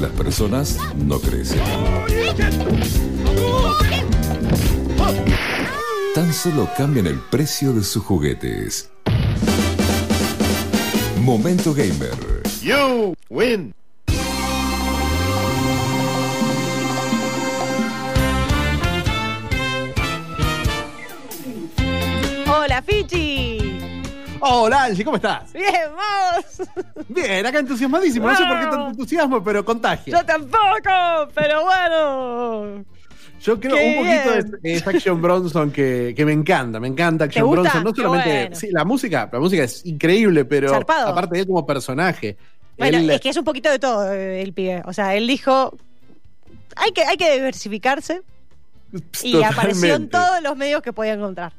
las personas no crecen. Tan solo cambian el precio de sus juguetes. Momento Gamer. You win. Hola, Angie, ¿cómo estás? Bien, vamos. Bien, acá entusiasmadísimo. No sé por qué tanto entusiasmo, pero contagia. Yo tampoco, pero bueno. Yo creo Qué un poquito es, es Action Bronson que, que me encanta, me encanta Action? Bronson. No solamente. bueno. Sí, la música, la música es increíble, pero Zarpado. aparte de él como personaje. Bueno, él- es que es un poquito de todo eh, el pibe. O sea, él dijo, hay que, hay que diversificarse y apareció en todos los medios que podía encontrar.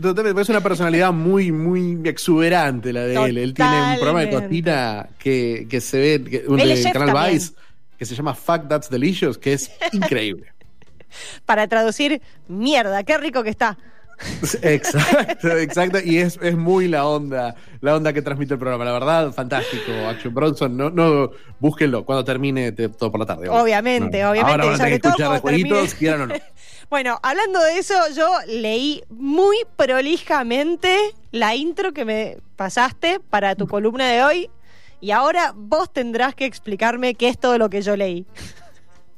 Totalmente, es una personalidad muy, muy exuberante la de él. Él tiene un programa de cocina que, que se ve, que, un de Canal también. Vice, que se llama Fuck That's Delicious, que es increíble. Para traducir, mierda, qué rico que está. exacto, exacto. Y es, es muy la onda, la onda que transmite el programa. La verdad, fantástico. Action Bronson, no, no, búsquenlo cuando termine te- todo por la tarde. Obviamente, No. obviamente, Ahora van a tener que escuchar de jueguitos, quieran o no. Bueno, hablando de eso, yo leí muy prolijamente la intro que me pasaste para tu columna de hoy y ahora vos tendrás que explicarme qué es todo lo que yo leí.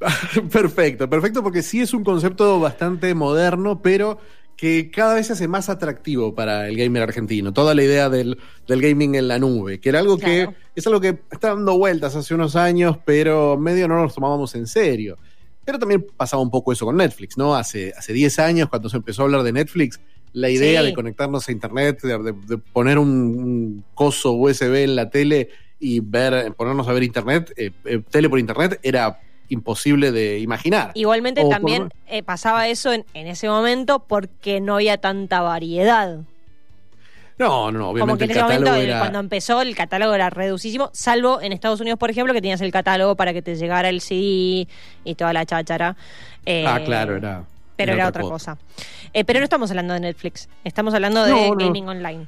Perfecto, perfecto, porque sí es un concepto bastante moderno, pero que cada vez se hace más atractivo para el gamer argentino. Toda la idea del, del gaming en la nube, que era algo Claro. que es algo que está dando vueltas hace unos años, pero medio no nos tomábamos en serio. Pero también pasaba un poco eso con Netflix, ¿no? Hace, hace 10 años, cuando se empezó a hablar de Netflix, la idea Sí. de conectarnos a internet, de, de- de poner un, un coso USB en la tele y ver, ponernos a ver internet, eh, eh, tele por internet, era imposible de imaginar. Igualmente O por- también eh, pasaba eso en, en ese momento porque no había tanta variedad. No, no, obviamente Como que en ese momento, era... cuando empezó, el catálogo era reducísimo, salvo en Estados Unidos, por ejemplo, que tenías el catálogo para que te llegara el CD y toda la cháchara. Eh, Ah, claro, era... Pero era otra cosa. Eh, pero no estamos hablando de Netflix, estamos hablando de No, no. gaming online.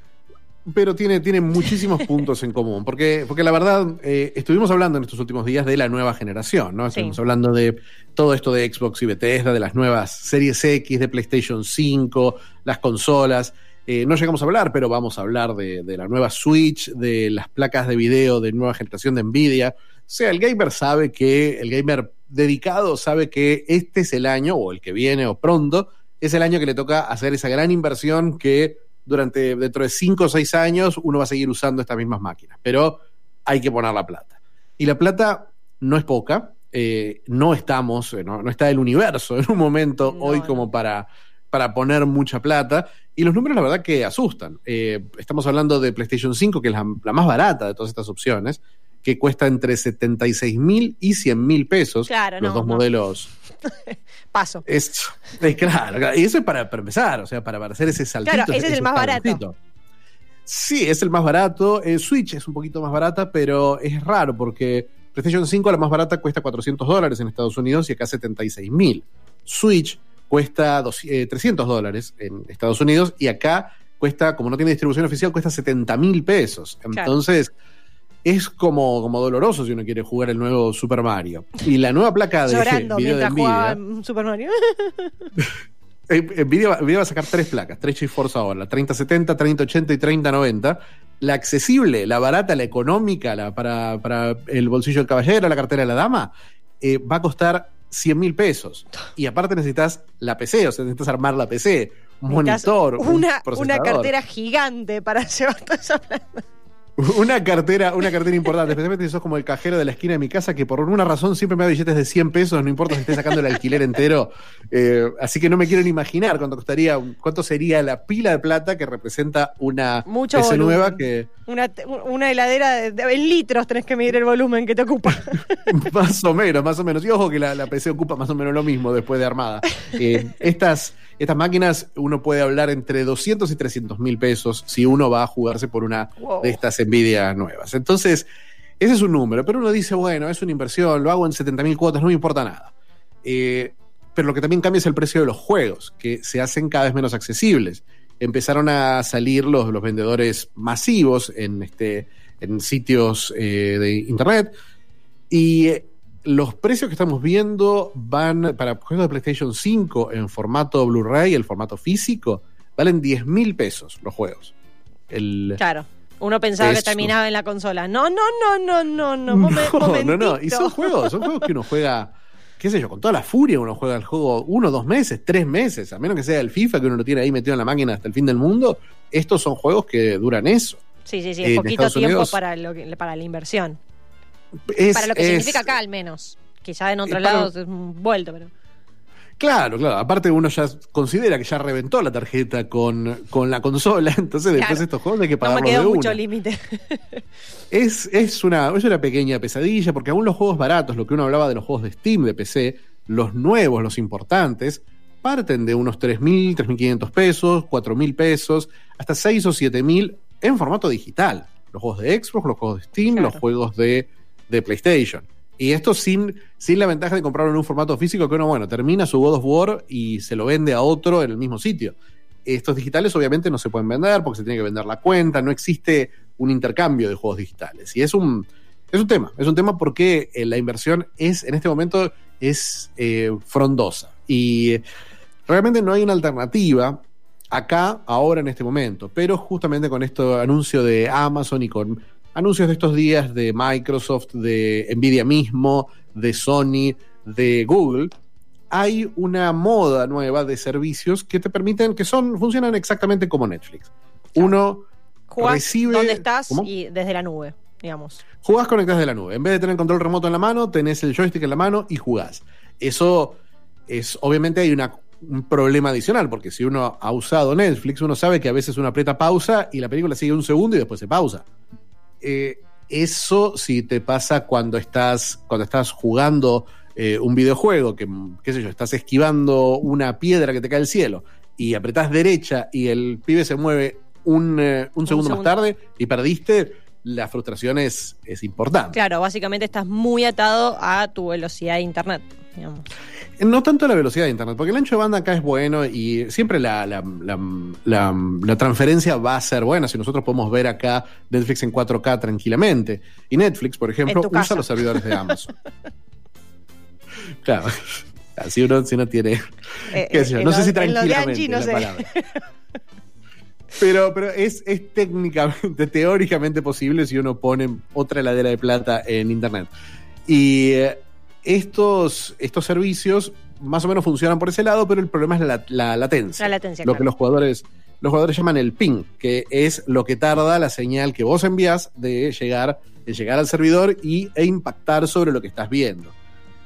Pero tiene, tiene muchísimos puntos en común, porque, porque la verdad, eh, estuvimos hablando en estos últimos días de la nueva generación, ¿no? Estuvimos Sí. hablando de todo esto de Xbox y Bethesda, de las nuevas series X, de PlayStation 5, las consolas. Eh, no llegamos a hablar, pero vamos a hablar de, de la nueva Switch, de las placas de video de nueva generación de Nvidia. O sea, el gamer sabe que, el gamer dedicado sabe que este es el año, o el que viene, o pronto, es el año que le toca hacer esa gran inversión que durante dentro de 5 o 6 años uno va a seguir usando estas mismas máquinas. Pero hay que poner la plata. Y la plata no es poca. eh, no estamos, eh, no, no está el universo en un momento No, hoy como para, para poner mucha plata. Y los números, la verdad, que asustan. Eh, estamos hablando de PlayStation 5, que es la, la más barata de todas estas opciones, que cuesta entre 76 mil y 100 mil pesos. Claro, los no, dos no. modelos Paso. es, es claro, claro. y eso es para, para empezar, o sea, para hacer ese saltito. Claro, ese es el más barato. Sí, es el más barato. Eh, Switch es un poquito más barata, pero es raro porque PlayStation 5, la más barata, cuesta 400 dólares en Estados Unidos y acá 76 mil. Switch cuesta dos- eh, 300 dólares en Estados Unidos y acá cuesta, como no tiene distribución oficial, cuesta 70 mil pesos. Claro. Es como, como doloroso si uno quiere jugar el nuevo Super Mario. Y la nueva placa de Llorando video de mientras jugaba Nvidia. en Super Mario. Eh, Nvidia, va- Nvidia va a sacar tres placas, tres GeForce ahora, la 3070, 3080 y 3090. La accesible, la barata, la económica, la para, para el bolsillo del caballero, la cartera de la dama, eh, va a costar 100 mil pesos. Y aparte necesitas la PC, o sea, necesitas armar la PC, Necesitas monitor, un Una, una cartera gigante para llevar toda esa plata. Una cartera, una cartera importante, especialmente si sos como el cajero de la esquina de mi casa, que por alguna razón siempre me da billetes de 100 pesos, no importa si esté sacando el alquiler entero. Eh, así que no me quiero ni imaginar cuánto costaría, cuánto sería la pila de plata que representa una Mucho PC volumen. nueva que Una, una heladera de, de- en litros tenés que medir el volumen que te ocupa. más o menos, más o menos. Y ojo que la, la PC ocupa más o menos lo mismo después de armada. Eh, estas, estas máquinas uno puede hablar entre 200 y 300 mil pesos si uno va a jugarse por una Wow. de estas Nvidia nuevas. Entonces, ese es un número, pero uno dice, bueno, es una inversión, lo hago en 70 mil cuotas, no me importa nada. Eh, pero lo que también cambia es el precio de los juegos, que se hacen cada vez menos accesibles. Empezaron a salir los, los vendedores masivos en, este, en sitios eh, de internet y eh, los precios que estamos viendo van para juegos de PlayStation 5 en formato Blu-ray, el formato físico, valen 10 mil pesos los juegos. El, Claro. Uno pensaba que terminaba en la consola. No, no, no, no, no, no. no, no, no. Y son juegos, son juegos que uno juega, qué sé yo, con toda la furia uno juega el juego uno, dos meses, tres meses, a menos que sea el FIFA que uno lo tiene ahí metido en la máquina hasta el fin del mundo. Estos son juegos que duran eso. Sí, sí, sí. Es poquito Estados tiempo Unidos- para, lo que- para la inversión. Es- para lo que es- significa acá, al menos. Quizá en otros Eh, lados es un vuelto, pero. Claro, claro. Aparte uno ya considera que ya reventó la tarjeta con, con la consola, entonces después estos juegos hay que No me pagarlos de quedó una. mucho límite. Es, es, una, es una pequeña pesadilla, porque aún los juegos baratos, lo que uno hablaba de los juegos de Steam de PC, los nuevos, los importantes, parten de unos 3.000, 3.500 pesos, 4.000 pesos, hasta 6 o 7.000 en formato digital. Los juegos de Xbox, los juegos de Steam, Claro. los juegos de, de PlayStation. Y esto sin, sin la ventaja de comprarlo en un formato físico que uno, bueno, termina su God of War y se lo vende a otro en el mismo sitio. Estos digitales obviamente no se pueden vender porque se tiene que vender la cuenta, no existe un intercambio de juegos digitales. Y es un, es un tema, es un tema porque eh, la inversión es, en este momento, es eh, frondosa. Y eh, realmente no hay una alternativa acá, ahora, en este momento. Pero justamente con este anuncio de Amazon y con anuncios de estos días de Microsoft, de Nvidia mismo, de Sony, de Google, hay una moda nueva de servicios que te permiten, que son, funcionan exactamente como Netflix. Uno Jugás recibe. donde estás ¿Cómo? y desde la nube, digamos. Jugás conectás de la nube. En vez de tener el control remoto en la mano, tenés el joystick en la mano y jugás. Eso es, obviamente hay una- un problema adicional, porque si uno ha usado Netflix, uno sabe que a veces uno aprieta pausa y la película sigue un segundo y después se pausa. Eh, eso si te pasa cuando estás, cuando estás jugando eh, un videojuego, que, qué sé yo, estás esquivando una piedra que te cae del cielo y apretás derecha y el pibe se mueve un, eh, un segundo, segundo. más tarde y perdiste, la frustración es, es importante. Claro, básicamente estás muy atado a tu velocidad de internet, digamos. No tanto la velocidad de internet, porque el ancho de banda acá es bueno y siempre la, la, la- la- la transferencia va a ser buena. Si nosotros podemos ver acá Netflix en 4K tranquilamente. Y Netflix, por ejemplo, usa los servidores de Amazon. claro. Si uno, si uno tiene. Eh, qué sé yo, en no lo- sé si tranquilamente Angie, no es la sé. palabra. Pero, pero es, es técnicamente, teóricamente posible si uno pone otra heladera de plata en internet. Y eh, estos, estos servicios más o menos funcionan por ese lado, pero el problema es la, la latencia. La latencia, lo claro. que los jugadores, los jugadores llaman el ping, que es lo que tarda la señal que vos envías de llegar, de llegar al servidor y, e impactar sobre lo que estás viendo.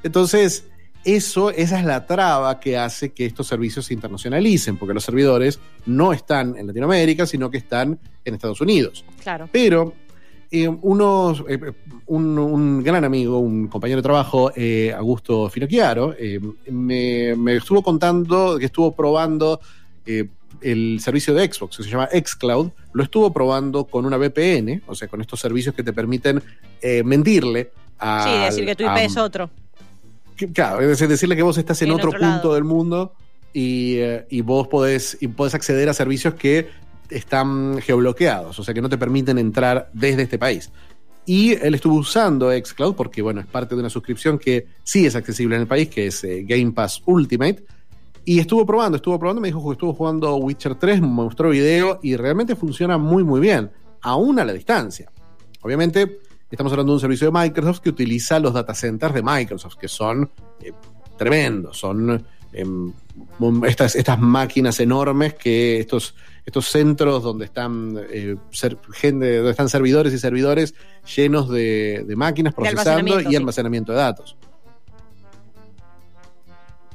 Entonces, eso, esa es la traba que hace que estos servicios se internacionalicen, porque los servidores no están en Latinoamérica, sino que están en Estados Unidos. Claro. Pero eh, unos, eh, un, un gran amigo, un compañero de trabajo, eh, Augusto Finocchiaro, eh, me, me estuvo contando que estuvo probando eh, el servicio de Xbox, que se llama Xcloud, lo estuvo probando con una VPN, o sea, con estos servicios que te permiten eh, mentirle a... Sí, decir que tu IP es otro. que- Claro, es decir, decirle que vos estás en, En otro, otro punto del mundo y, y vos podés, y podés acceder a servicios que están geobloqueados, o sea que no te permiten entrar desde este país. Y él estuvo usando Xcloud porque, bueno, es parte de una suscripción que sí es accesible en el país, que es eh, Game Pass Ultimate. Y estuvo probando, estuvo probando, me dijo que estuvo jugando Witcher 3, me mostró video y realmente funciona muy, muy bien, aún a la distancia. Obviamente, estamos hablando de un servicio de Microsoft que utiliza los data centers de Microsoft, que son eh, tremendos, son estas, estas máquinas enormes que estos, estos centros donde están, eh, ser- gente, donde están servidores y servidores llenos de, de máquinas procesando y sí. almacenamiento de datos.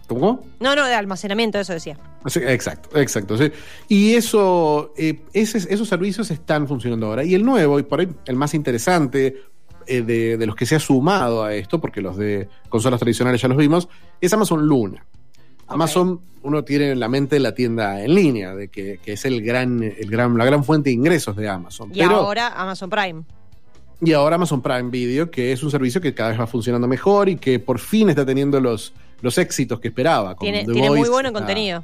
¿Cómo? No, no, de almacenamiento, eso decía. Sí, exacto, exacto. sí. Y eso, eh, ese- esos servicios están funcionando ahora. Y el nuevo, y por ahí el más interesante eh, de, de los que se ha sumado a esto, porque los de consolas tradicionales ya los vimos, es Amazon Luna. Amazon, uno tiene en la mente la tienda en línea, de que, que es el gran, el gran, la gran fuente de ingresos de Amazon. Y Pero, ahora Amazon Prime. y ahora Amazon Prime Video, que es un servicio que cada vez va funcionando mejor y que por fin está teniendo los, los éxitos que esperaba. con Tiene, The tiene muy bueno está- contenido.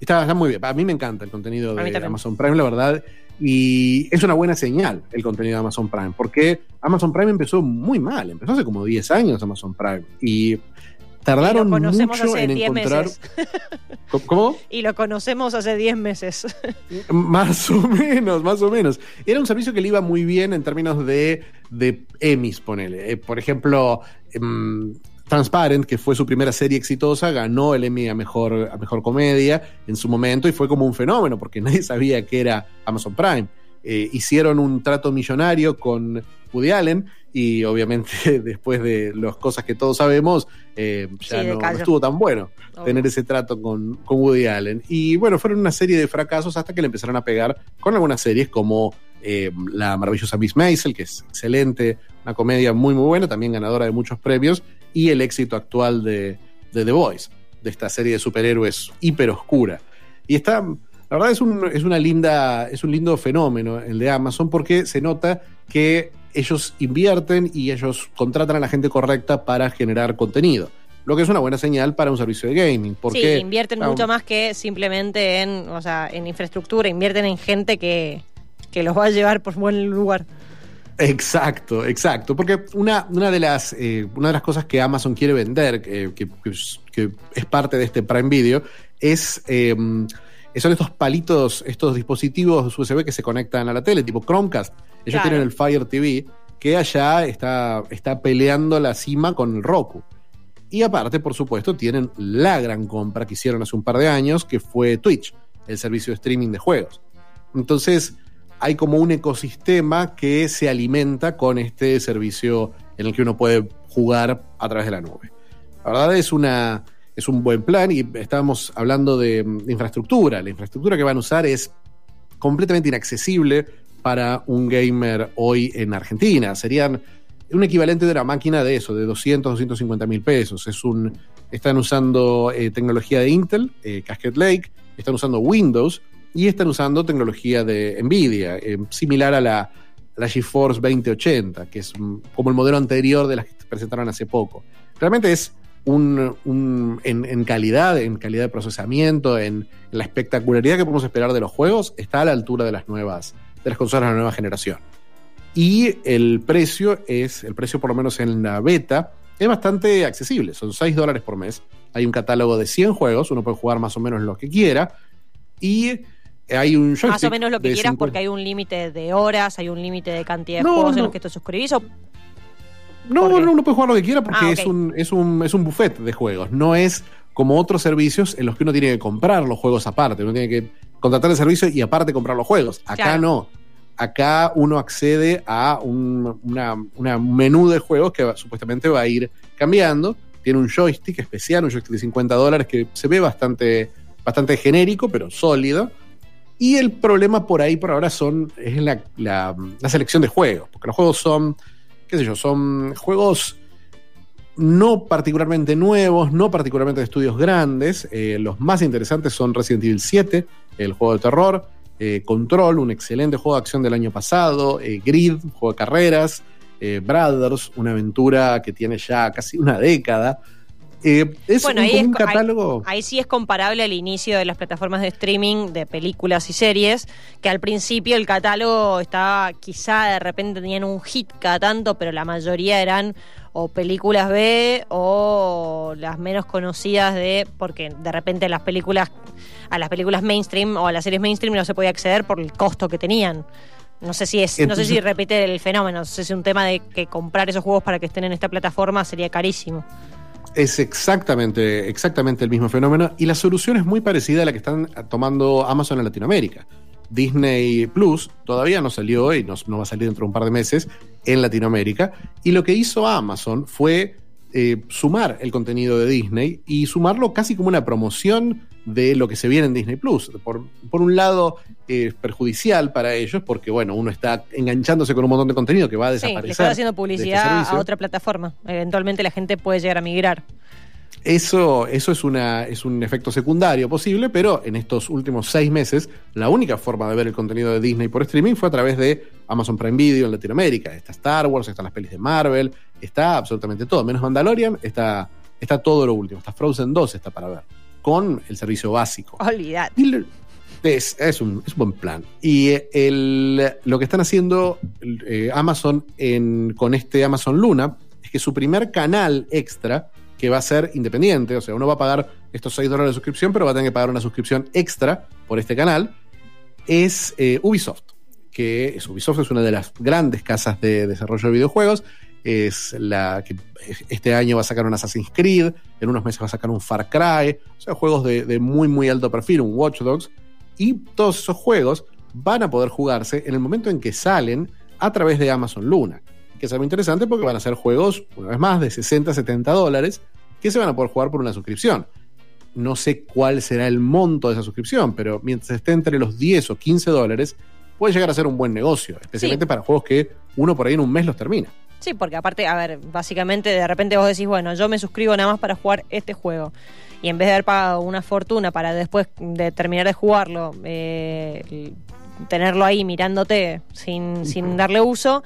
Está, está muy bien. A mí me encanta el contenido de. Amazon Prime, la verdad. Y es una buena señal el contenido de Amazon Prime, porque Amazon Prime empezó muy mal. Empezó hace como 10 años Amazon Prime. Y tardaron mucho en 10 encontrar. meses. ¿Cómo-. Y lo conocemos hace 10 meses. Más o menos, más o menos. Era un servicio que le iba muy bien en términos de, de Emmys, ponele. Eh, por ejemplo, em, Transparent, que fue su primera serie exitosa, ganó el Emmy a mejor, a mejor comedia en su momento y fue como un fenómeno porque nadie sabía que era Amazon Prime. Eh, hicieron un trato millonario con Woody Allen y obviamente después de las cosas que todos sabemos, eh, ya Sí, no, estuvo tan bueno tener ese trato con, con Woody Allen. Y bueno, fueron una serie de fracasos hasta que le empezaron a pegar con algunas series como eh, La maravillosa Miss Maisel, que es excelente, una comedia muy muy buena, también ganadora de muchos premios, y el éxito actual de, de The Voice, de esta serie de superhéroes hiper oscura. Y está, la verdad es un, es una linda, es un lindo fenómeno el de Amazon porque se nota que ellos invierten y ellos contratan a la gente correcta para generar contenido. Lo que es una buena señal para un servicio de gaming. Porque sí, invierten ah, mucho más que simplemente en, o sea, en infraestructura, invierten en gente que, que los va a llevar por buen lugar. Exacto, exacto. Porque una, una, de, las, eh, una de las cosas que Amazon quiere vender, eh, que, que es- que es parte de este Prime Video, es. eh, son estos palitos, estos dispositivos USB que se conectan a la tele, tipo Chromecast. Ellos Claro. tienen el Fire TV, que allá está, está peleando la cima con el Roku. Y aparte, por supuesto, tienen la gran compra que hicieron hace un par de años, que fue Twitch, el servicio de streaming de juegos. Entonces, hay como un ecosistema que se alimenta con este servicio en el que uno puede jugar a través de la nube. La verdad es una es un buen plan y estábamos hablando de, mm, infraestructura. La infraestructura que van a usar es completamente inaccesible para un gamer hoy en Argentina. Serían un equivalente de una máquina de eso, de 200, 250 mil pesos. Es un, están usando eh, tecnología de Intel, eh, Cascade Lake, están usando Windows y están usando tecnología de Nvidia, eh, similar a la, la GeForce 2080, que es mm, como el modelo anterior de las que presentaron hace poco. Realmente es un, un- en, en calidad, en calidad de procesamiento, en la espectacularidad que podemos esperar de los juegos, está a la altura de las nuevas, de las consolas de la nueva generación. Y el precio es, el precio por lo menos en la beta, es bastante accesible, son 6 dólares por mes. Hay un catálogo de 100 juegos, uno puede jugar más o menos lo que quiera. Y hay un Más o menos lo que quieras 50 porque hay un límite de horas, hay un límite de cantidad de No, juegos en los que te suscribís. O, No, uno puede jugar lo que quiera porque Ah, es, un, es, un, es un buffet de juegos. No es como otros servicios en los que uno tiene que comprar los juegos aparte. Uno tiene que contratar el servicio y aparte comprar los juegos. Acá Claro. no. Acá uno accede a un una, una menú de juegos que va- supuestamente va a ir cambiando. Tiene un joystick especial, un joystick de 50 dólares que se ve bastante, bastante genérico, pero sólido. Y el problema por ahí, por ahora, son, es la, la- la selección de juegos. Porque los juegos son, qué sé yo, son juegos no particularmente nuevos, no particularmente de estudios grandes. Eh, los más interesantes son Resident Evil 7, el juego de terror, eh, Control, un excelente juego de acción del año pasado, eh, Grid, juego de carreras, Brothers, una aventura que tiene ya casi una década. Eh, es Bueno, un, ahí como es un co- ahí- catálogo. Ahí sí es comparable al inicio de las plataformas de streaming de películas y series, que al principio el catálogo estaba, quizá de repente tenían un hit cada tanto, pero la mayoría eran o películas B o las menos conocidas de, porque de repente las películas, a las películas mainstream o a las series mainstream no se podía acceder por el costo que tenían. No sé si es, no sé si repite el fenómeno, no sé si es un tema de que comprar esos juegos para que estén en esta plataforma sería carísimo. Es exactamente, exactamente el mismo fenómeno y la solución es muy parecida a la que están tomando Amazon en Latinoamérica. Disney Plus todavía no salió y no, no va a salir dentro de un par de meses en Latinoamérica. Y lo que hizo Amazon fue eh, sumar el contenido de Disney y sumarlo casi como una promoción de lo que se viene en Disney Plus. Por, por un lado, es perjudicial para ellos porque, bueno, uno está enganchándose con un montón de contenido que va a Sí, desaparecer. le estás haciendo este publicidad a otra plataforma. Eventualmente la gente puede llegar a migrar. Eso, eso es, una, es un efecto secundario posible, pero en estos últimos seis meses, la única forma de ver el contenido de Disney por streaming fue a través de Amazon Prime Video en Latinoamérica. Está Star Wars, están las pelis de Marvel, está absolutamente todo. Menos Mandalorian, está, está todo lo último. Está Frozen 2, está para ver. con el servicio básico. Y lo- Es, es un, es un buen plan. Y eh, el- lo que están haciendo eh, Amazon en- con este Amazon Luna es que su primer canal extra, que va a ser independiente, o sea, uno va a pagar estos 6 dólares de suscripción, pero va a tener que pagar una suscripción extra por este canal, es eh, Ubisoft. Que es, Ubisoft es una de las grandes casas de desarrollo de videojuegos. Es la que este año va a sacar un Assassin's Creed, en unos meses va a sacar un Far Cry, o sea, juegos de, de muy, muy alto perfil, un Watch Dogs. Y todos esos juegos van a poder jugarse en el momento en que salen a través de Amazon Luna. Que es algo interesante porque van a ser juegos, una vez más, de 60, 70 dólares, que se van a poder jugar por una suscripción. No sé cuál será el monto de esa suscripción, pero mientras esté entre los 10 o 15 dólares, puede llegar a ser un buen negocio, especialmente Sí. para juegos que uno por ahí en un mes los termina. Sí, porque aparte, a ver, básicamente de repente vos decís, bueno, yo me suscribo nada más para jugar este juego. Y en vez de haber pagado una fortuna para después de terminar de jugarlo, eh, tenerlo ahí mirándote sin, sin darle uso,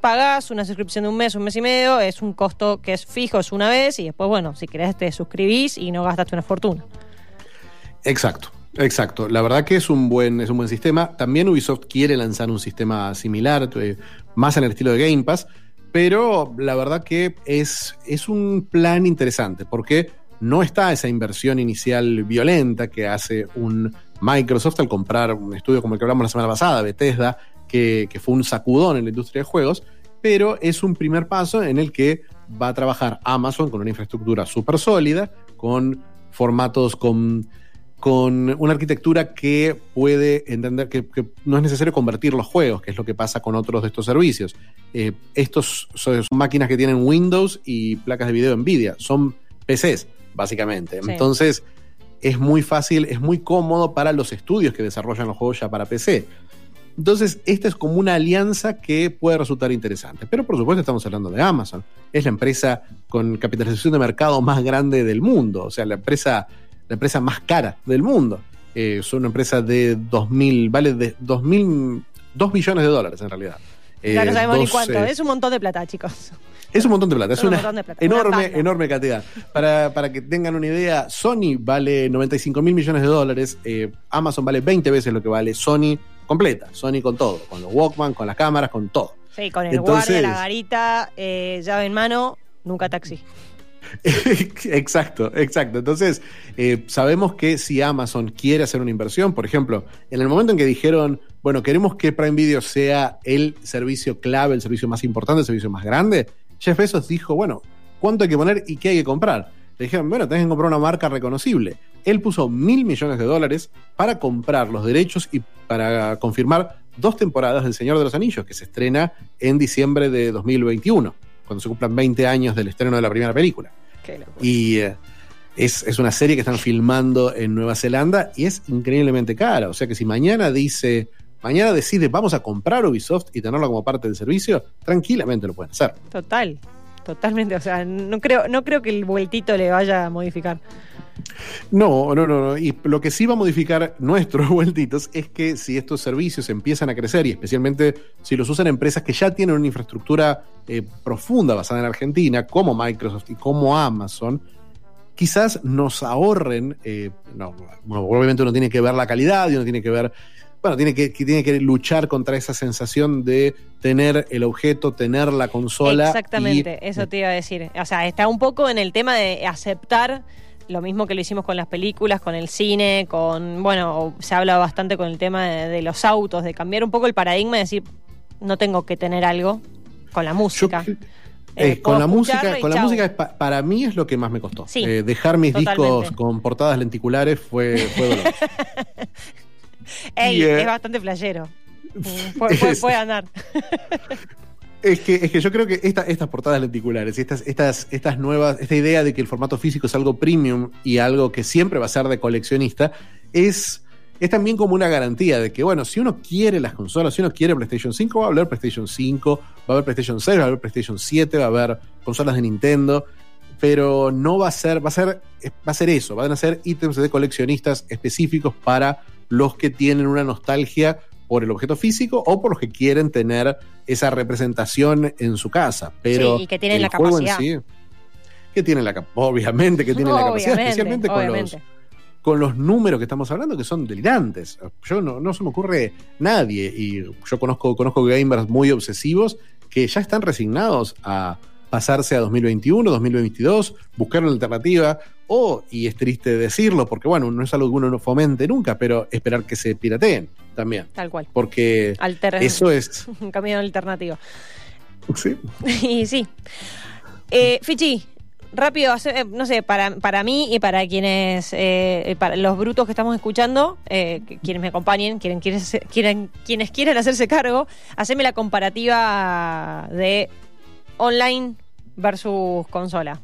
pagás una suscripción de un mes, un mes y medio, es un costo que es fijo, es una vez, y después, bueno, si querés te suscribís y no gastaste una fortuna. Exacto, exacto. La verdad que es un buen, es un buen sistema. También Ubisoft quiere lanzar un sistema similar, eh, más en el estilo de Game Pass, pero la verdad que es, es un plan interesante, porque no está esa inversión inicial violenta que hace un Microsoft al comprar un estudio como el que hablamos la semana pasada, Bethesda, que, que fue un sacudón en la industria de juegos, pero es un primer paso en el que va a trabajar Amazon con una infraestructura súper sólida, con formatos con con una arquitectura que puede entender que, no es necesario convertir los juegos, que es lo que pasa con otros de estos servicios. Eh, estos son, son máquinas que tienen Windows y placas de video Nvidia, son PCs, básicamente. Sí. Entonces, es muy fácil, es muy cómodo para los estudios que desarrollan los juegos ya para PC. Entonces, esta es como una alianza que puede resultar interesante. Pero por supuesto estamos hablando de Amazon. Es la empresa con capitalización de mercado más grande del mundo. O sea, la empresa, la empresa más cara del mundo. Eh, es una empresa de 2.000, vale de 2.000, 2 billones de dólares en realidad. Eh, ya no sabemos ni cuánto, eh, es un montón de plata, chicos. es un montón de plata, es un una de plata, enorme, enorme cantidad. Para, para que tengan una idea, Sony vale 95 mil millones de dólares, eh, Amazon vale 20 veces lo que vale Sony completa, Sony con todo, con los Walkman, con las cámaras, con todo. Sí, con el Entonces- guardia, la garita, eh, llave en mano, nunca taxi. exacto, exacto. Entonces, eh, sabemos que si Amazon quiere hacer una inversión, por ejemplo, en el momento en que dijeron, bueno, queremos que Prime Video sea el servicio clave, el servicio más importante, el servicio más grande, Jeff Bezos dijo, bueno, ¿cuánto hay que poner y qué hay que comprar? Le dijeron, bueno, tenés que comprar una marca reconocible. Él puso mil millones de dólares para comprar los derechos y para confirmar dos temporadas del Señor de los Anillos, que se estrena en diciembre de 2021, cuando se cumplan 20 años del estreno de la primera película. Y eh, es, es una serie que están filmando en Nueva Zelanda y es increíblemente cara. O sea que si mañana dice, mañana decide vamos a comprar Ubisoft y tenerlo como parte del servicio, tranquilamente lo pueden hacer. Total, totalmente. O sea, no creo, no creo que el vueltito le vaya a modificar. No, no, no, no. Y lo que sí va a modificar nuestros vueltitos es que si estos servicios empiezan a crecer y especialmente si los usan empresas que ya tienen una infraestructura eh, profunda basada en Argentina, como Microsoft y como Amazon, quizás nos ahorren, eh, no, bueno, obviamente uno tiene que ver la calidad y uno tiene que ver, bueno, tiene que, que tiene que luchar contra esa sensación de tener el objeto, tener la consola. Exactamente, y- eso te iba a decir. O sea, está un poco en el tema de aceptar lo mismo que lo hicimos con las películas, con el cine, con, bueno, se habla bastante con el tema de, de los autos, de cambiar un poco el paradigma y decir, no tengo que tener algo con la música. Eh, eh, con la música, con la chau. música es pa- para mí es lo que más me costó. Sí, Eh, dejar mis totalmente. discos con portadas lenticulares fue, fue doloroso. Ey, eh, es bastante flayero. Puede, puede- es- puede andar. es, que, es que yo creo que esta- estas portadas lenticulares, y estas, estas, estas nuevas, esta idea de que el formato físico es algo premium y algo que siempre va a ser de coleccionista, es, es también como una garantía de que, bueno, si uno quiere las consolas, si uno quiere PlayStation 5, va a haber PlayStation 5, va a haber PlayStation 6, va a haber PlayStation 7, va a haber consolas de Nintendo, pero no va a ser, va a ser, va a ser eso, van a ser ítems de coleccionistas específicos para los que tienen una nostalgia por el objeto físico o por los que quieren tener esa representación en su casa. Pero Sí, y que tienen la capacidad. sí, que tienen la obviamente que tienen la capacidad, Obviamente, especialmente con los, con los números que estamos hablando que son delirantes. Yo no, no se me ocurre nadie, y yo conozco, conozco gamers muy obsesivos que ya están resignados a pasarse a 2021, 2022, buscar una alternativa, o, y es triste decirlo, porque bueno, no es algo que uno no fomente nunca, pero esperar que se pirateen también. Tal cual. Porque Alter- eso es... Un camino alternativo. Sí. y sí. Eh, Fichi, rápido, eh, no sé, para, para mí y para quienes, eh, para los brutos que estamos escuchando, eh, quienes me acompañen, quieren, quieren, quienes quieran hacerse cargo, haceme la comparativa de online versus consola.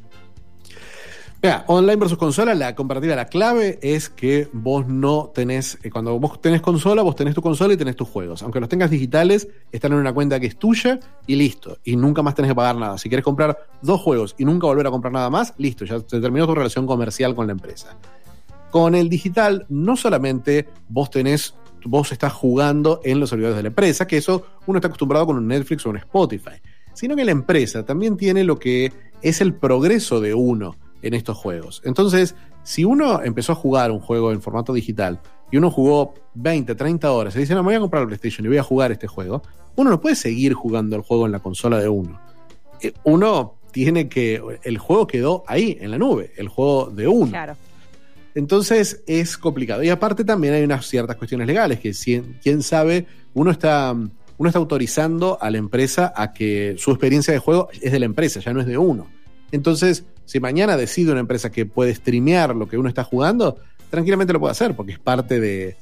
Mira, online versus consola, la comparativa, la clave es que vos no tenés, eh, cuando vos tenés consola, vos tenés tu consola y tenés tus juegos. Aunque los tengas digitales, están en una cuenta que es tuya y listo. Y nunca más tenés que pagar nada. Si querés comprar dos juegos y nunca volver a comprar nada más, listo, ya se terminó tu relación comercial con la empresa. Con el digital, no solamente vos tenés, vos estás jugando en los servidores de la empresa, que eso uno está acostumbrado con un Netflix o un Spotify, sino que la empresa también tiene lo que es el progreso de uno en estos juegos. Entonces, si uno empezó a jugar un juego en formato digital y uno jugó 20, 30 horas y dice, no, me voy a comprar el PlayStation y voy a jugar este juego, uno no puede seguir jugando el juego en la consola de uno. Eh, Uno tiene que, el juego quedó ahí, en la nube, el juego de uno. Claro. Entonces es complicado. Y aparte también hay unas ciertas cuestiones legales que si- quién sabe, uno está, uno está autorizando a la empresa a que su experiencia de juego es de la empresa, ya no es de uno. Entonces, si mañana decide una empresa que puede streamear lo que uno está jugando, tranquilamente lo puede hacer porque es parte de,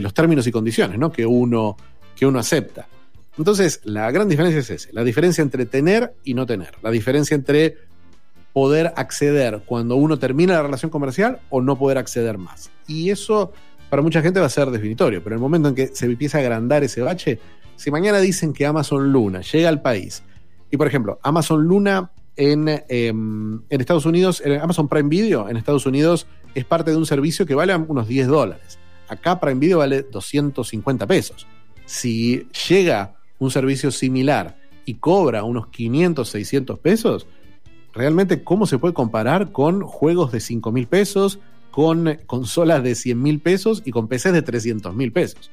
los términos y condiciones ¿no? que, uno, que uno acepta. Entonces, la gran diferencia es esa, la diferencia entre tener y no tener, la diferencia entre poder acceder cuando uno termina la relación comercial o no poder acceder más. Y eso para mucha gente va a ser definitorio, pero el momento en que se empieza a agrandar ese bache, si mañana dicen que Amazon Luna llega al país, y por ejemplo, Amazon Luna en, em, Estados Unidos, en Amazon Prime Video en Estados Unidos es parte de un servicio que vale unos 10 dólares. Acá Prime Video vale 250 pesos. Si llega un servicio similar y cobra unos 500, 600 pesos, realmente cómo se puede comparar con juegos de 5 mil pesos, con consolas de 100 mil pesos y con PCs de 300 mil pesos.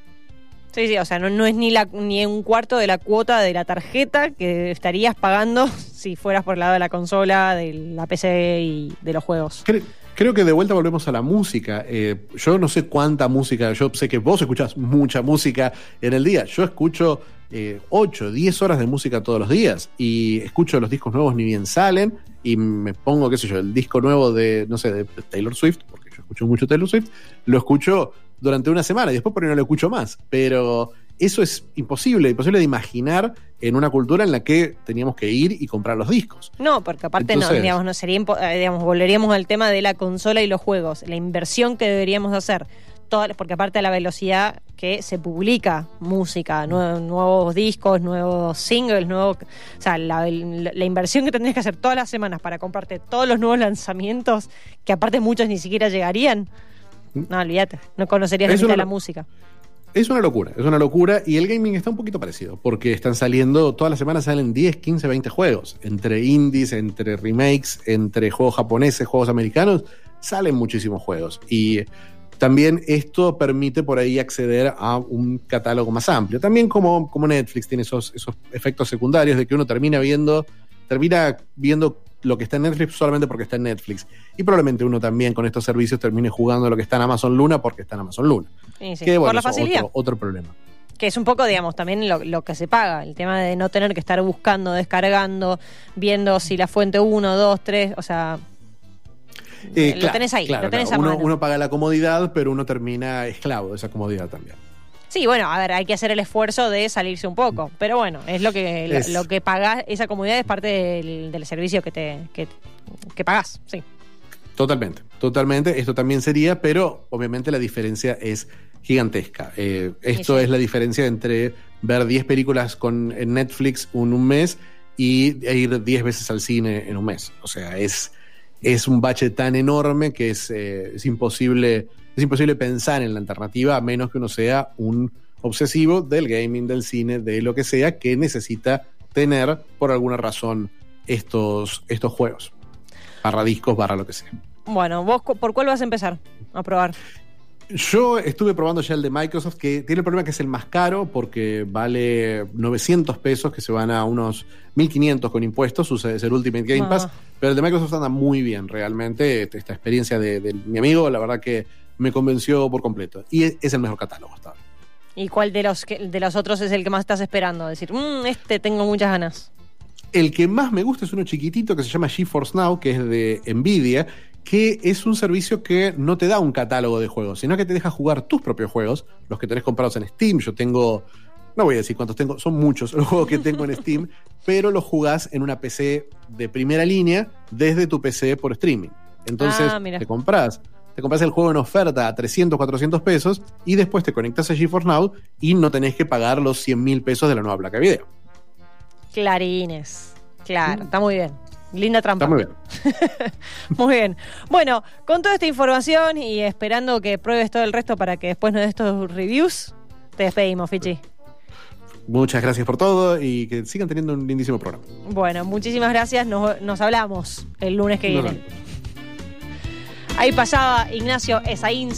Sí, sí, o sea, no, no es ni, la, ni un cuarto de la cuota de la tarjeta que estarías pagando si fueras por el lado de la consola, de la PC y de los juegos. Cre- Creo que de vuelta volvemos a la música. Eh, yo no sé cuánta música, yo sé que vos escuchás mucha música en el día. Yo escucho eh, 8, 10 horas de música todos los días y escucho los discos nuevos ni bien salen y me pongo, qué sé yo, el disco nuevo de, no sé, de Taylor Swift, yo escucho mucho Taylor Swift, lo escucho durante una semana y después por ahí no lo escucho más. Pero eso es imposible, imposible de imaginar en una cultura en la que teníamos que ir y comprar los discos. No, porque aparte no, digamos, no sería eh, digamos, volveríamos al tema de la consola y los juegos, la inversión que deberíamos hacer. Toda- porque aparte de la velocidad que se publica música, nue- nuevos discos, nuevos singles, nuevos, o sea, la, la- inversión que tendrías que hacer todas las semanas para comprarte todos los nuevos lanzamientos, que aparte muchos ni siquiera llegarían. No, olvídate, no conocerías la mitad de la música. Es una locura, es una locura y el gaming está un poquito parecido, porque están saliendo, todas las semanas salen 10, 15, 20 juegos, entre indies, entre remakes, entre juegos japoneses, juegos americanos, salen muchísimos juegos. Y también esto permite por ahí acceder a un catálogo más amplio. También como, como Netflix tiene esos, esos efectos secundarios de que uno termina viendo, termina viendo lo que está en Netflix solamente porque está en Netflix. Y probablemente uno también con estos servicios termine jugando lo que está en Amazon Luna porque está en Amazon Luna. Sí, sí, Que, bueno, Por la facilidad. Otro, otro problema. Que es un poco, digamos, también lo, lo que se paga, el tema de no tener que estar buscando, descargando, viendo si la fuente 1, 2, 3, o sea, Eh, lo claro, tenés ahí, claro, lo tenés claro. a Uno, mano. uno paga la comodidad, pero uno termina esclavo de esa comodidad también. Sí, bueno, a ver, hay que hacer el esfuerzo de salirse un poco, pero bueno, es lo que lo, Es- lo que pagás, esa comodidad es parte del, del servicio que te que, que pagás, sí. Totalmente, totalmente. Esto también sería, pero obviamente la diferencia es gigantesca. Eh, esto Sí, sí. es la diferencia entre ver 10 películas con, en Netflix en un mes y e ir 10 veces al cine en un mes. O sea, es, es un bache tan enorme que es, eh, es, imposible, es imposible pensar en la alternativa a menos que uno sea un obsesivo del gaming, del cine, de lo que sea, que necesita tener por alguna razón estos, estos juegos. Barra discos, barra lo que sea. Bueno, ¿vos por cuál vas a empezar a probar? Yo estuve probando ya el de Microsoft, que tiene el problema que es el más caro porque vale 900 pesos, que se van a unos 1500 con impuestos, es el Ultimate Game Pass, Ah. pero el de Microsoft anda muy bien realmente. Este- Esta experiencia de, de mi amigo, la verdad que me convenció por completo. Y es, es el mejor catálogo hasta ahora. ¿Y cuál de los, que- de los otros es el que más estás esperando? Decir, "Mm, este tengo muchas ganas. El que más me gusta es uno chiquitito que se llama GeForce Now, que es de Nvidia, que es un servicio que no te da un catálogo de juegos, sino que te deja jugar tus propios juegos, los que tenés comprados en Steam. Yo tengo, no voy a decir cuántos tengo, son muchos los juegos que tengo en Steam, pero los jugás en una PC de primera línea desde tu PC por streaming. Entonces Ah, te compras. Te compras el juego en oferta a 300, 400 pesos y después te conectas a GeForce Now y no tenés que pagar los 100 mil pesos de la nueva placa de video. Clarines. Claro, está muy bien. Linda trampa. Está muy bien. Muy bien. Bueno, con toda esta información y esperando que pruebes todo el resto para que después nos des estos reviews, te despedimos, Fichi. Muchas gracias por todo y que sigan teniendo un lindísimo programa. Bueno, muchísimas gracias. Nos, nos hablamos el lunes que viene. Ahí pasaba Ignacio Esaíns